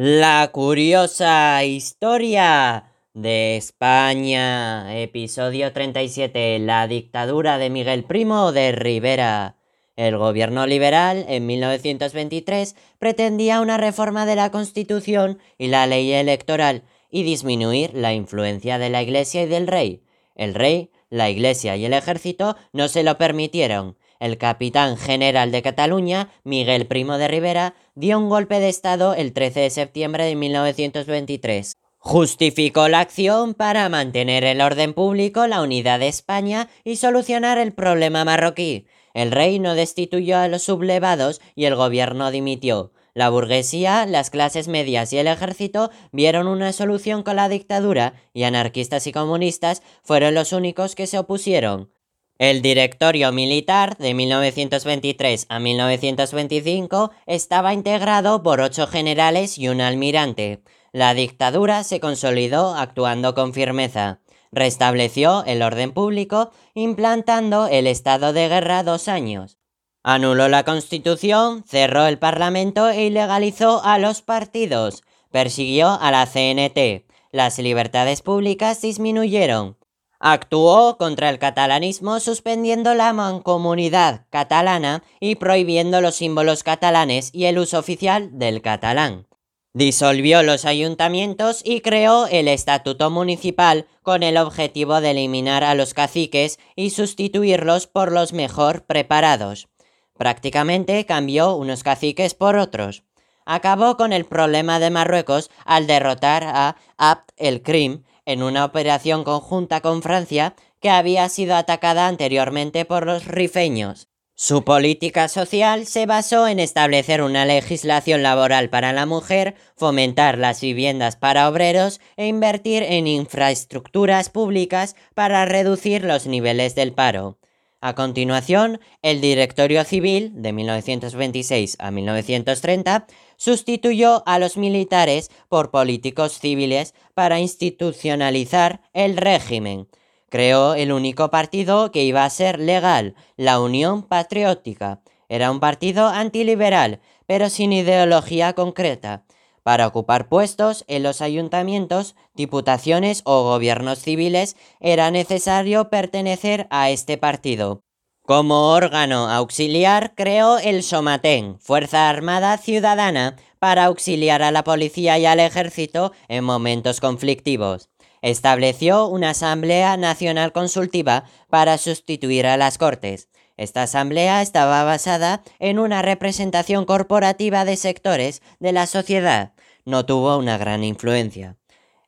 La curiosa historia de España, episodio 37, la dictadura de Miguel Primo de Rivera. El gobierno liberal, en 1923, pretendía una reforma de la Constitución y la ley electoral y disminuir la influencia de la Iglesia y del rey. El rey, la Iglesia y el ejército no se lo permitieron. El capitán general de Cataluña, Miguel Primo de Rivera, dio un golpe de Estado el 13 de septiembre de 1923. Justificó la acción para mantener el orden público, la unidad de España y solucionar el problema marroquí. El rey no destituyó a los sublevados y el gobierno dimitió. La burguesía, las clases medias y el ejército vieron una solución con la dictadura y anarquistas y comunistas fueron los únicos que se opusieron. El directorio militar de 1923 a 1925 estaba integrado por ocho generales y un almirante. La dictadura se consolidó actuando con firmeza. Restableció el orden público, implantando el estado de guerra dos años. Anuló la constitución, cerró el parlamento e ilegalizó a los partidos. Persiguió a la CNT. Las libertades públicas disminuyeron. Actuó contra el catalanismo suspendiendo la mancomunidad catalana y prohibiendo los símbolos catalanes y el uso oficial del catalán. Disolvió los ayuntamientos y creó el Estatuto Municipal con el objetivo de eliminar a los caciques y sustituirlos por los mejor preparados. Prácticamente cambió unos caciques por otros. Acabó con el problema de Marruecos al derrotar a Abd el-Krim en una operación conjunta con Francia que había sido atacada anteriormente por los rifeños. Su política social se basó en establecer una legislación laboral para la mujer, fomentar las viviendas para obreros e invertir en infraestructuras públicas para reducir los niveles del paro. A continuación, el Directorio Civil, de 1926 a 1930, sustituyó a los militares por políticos civiles para institucionalizar el régimen. Creó el único partido que iba a ser legal, la Unión Patriótica. Era un partido antiliberal, pero sin ideología concreta. Para ocupar puestos en los ayuntamientos, diputaciones o gobiernos civiles era necesario pertenecer a este partido. Como órgano auxiliar creó el Somatén, Fuerza Armada Ciudadana, para auxiliar a la policía y al ejército en momentos conflictivos. Estableció una Asamblea Nacional Consultiva para sustituir a las Cortes. Esta asamblea estaba basada en una representación corporativa de sectores de la sociedad. No tuvo una gran influencia.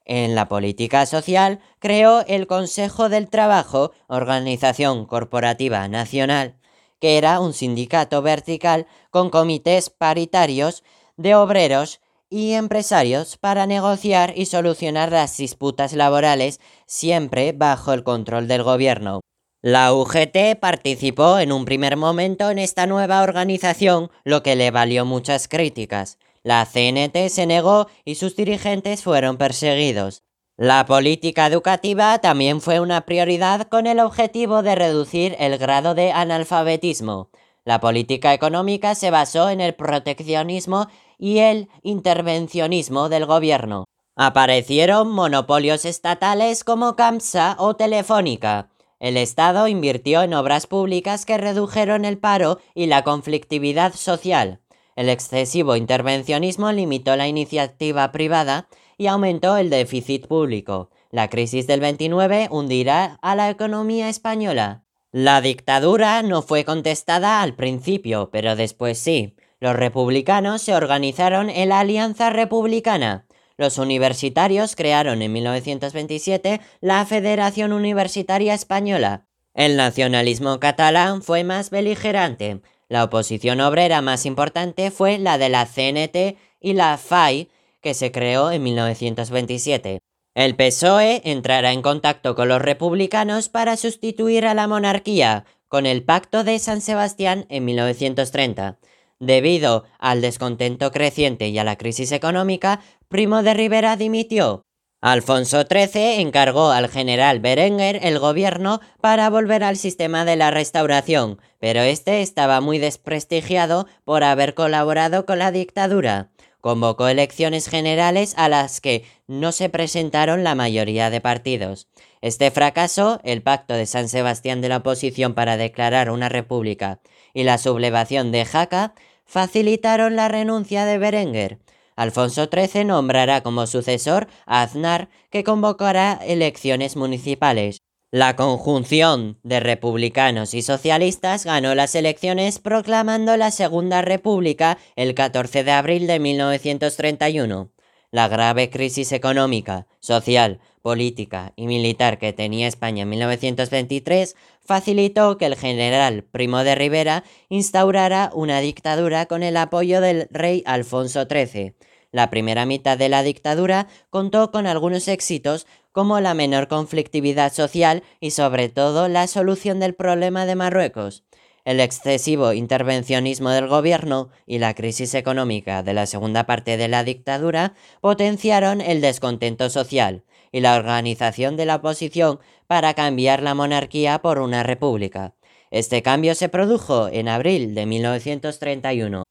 En la política social creó el Consejo del Trabajo, organización corporativa nacional, que era un sindicato vertical con comités paritarios de obreros y empresarios para negociar y solucionar las disputas laborales siempre bajo el control del gobierno. La UGT participó en un primer momento en esta nueva organización, lo que le valió muchas críticas. La CNT se negó y sus dirigentes fueron perseguidos. La política educativa también fue una prioridad con el objetivo de reducir el grado de analfabetismo. La política económica se basó en el proteccionismo y el intervencionismo del gobierno. Aparecieron monopolios estatales como CAMSA o Telefónica. El Estado invirtió en obras públicas que redujeron el paro y la conflictividad social. El excesivo intervencionismo limitó la iniciativa privada y aumentó el déficit público. La crisis del 29 hundirá a la economía española. La dictadura no fue contestada al principio, pero después sí. Los republicanos se organizaron en la Alianza Republicana. Los universitarios crearon en 1927 la Federación Universitaria Española. El nacionalismo catalán fue más beligerante. La oposición obrera más importante fue la de la CNT y la FAI, que se creó en 1927. El PSOE entrará en contacto con los republicanos para sustituir a la monarquía con el Pacto de San Sebastián en 1930. Debido al descontento creciente y a la crisis económica, Primo de Rivera dimitió. Alfonso XIII encargó al general Berenguer el gobierno para volver al sistema de la restauración, pero este estaba muy desprestigiado por haber colaborado con la dictadura. convocó elecciones generales a las que no se presentaron la mayoría de partidos. Este fracaso, el pacto de San Sebastián de la oposición para declarar una república y la sublevación de Jaca facilitaron la renuncia de Berenguer. Alfonso XIII nombrará como sucesor a Aznar, que convocará elecciones municipales. La conjunción de republicanos y socialistas ganó las elecciones proclamando la Segunda República el 14 de abril de 1931. La grave crisis económica, social, política y militar que tenía España en 1923 facilitó que el general Primo de Rivera instaurara una dictadura con el apoyo del rey Alfonso XIII. La primera mitad de la dictadura contó con algunos éxitos como la menor conflictividad social y sobre todo la solución del problema de Marruecos. El excesivo intervencionismo del gobierno y la crisis económica de la segunda parte de la dictadura potenciaron el descontento social y la organización de la oposición para cambiar la monarquía por una república. Este cambio se produjo en abril de 1931.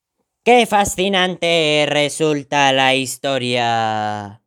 ¡Qué fascinante resulta la historia!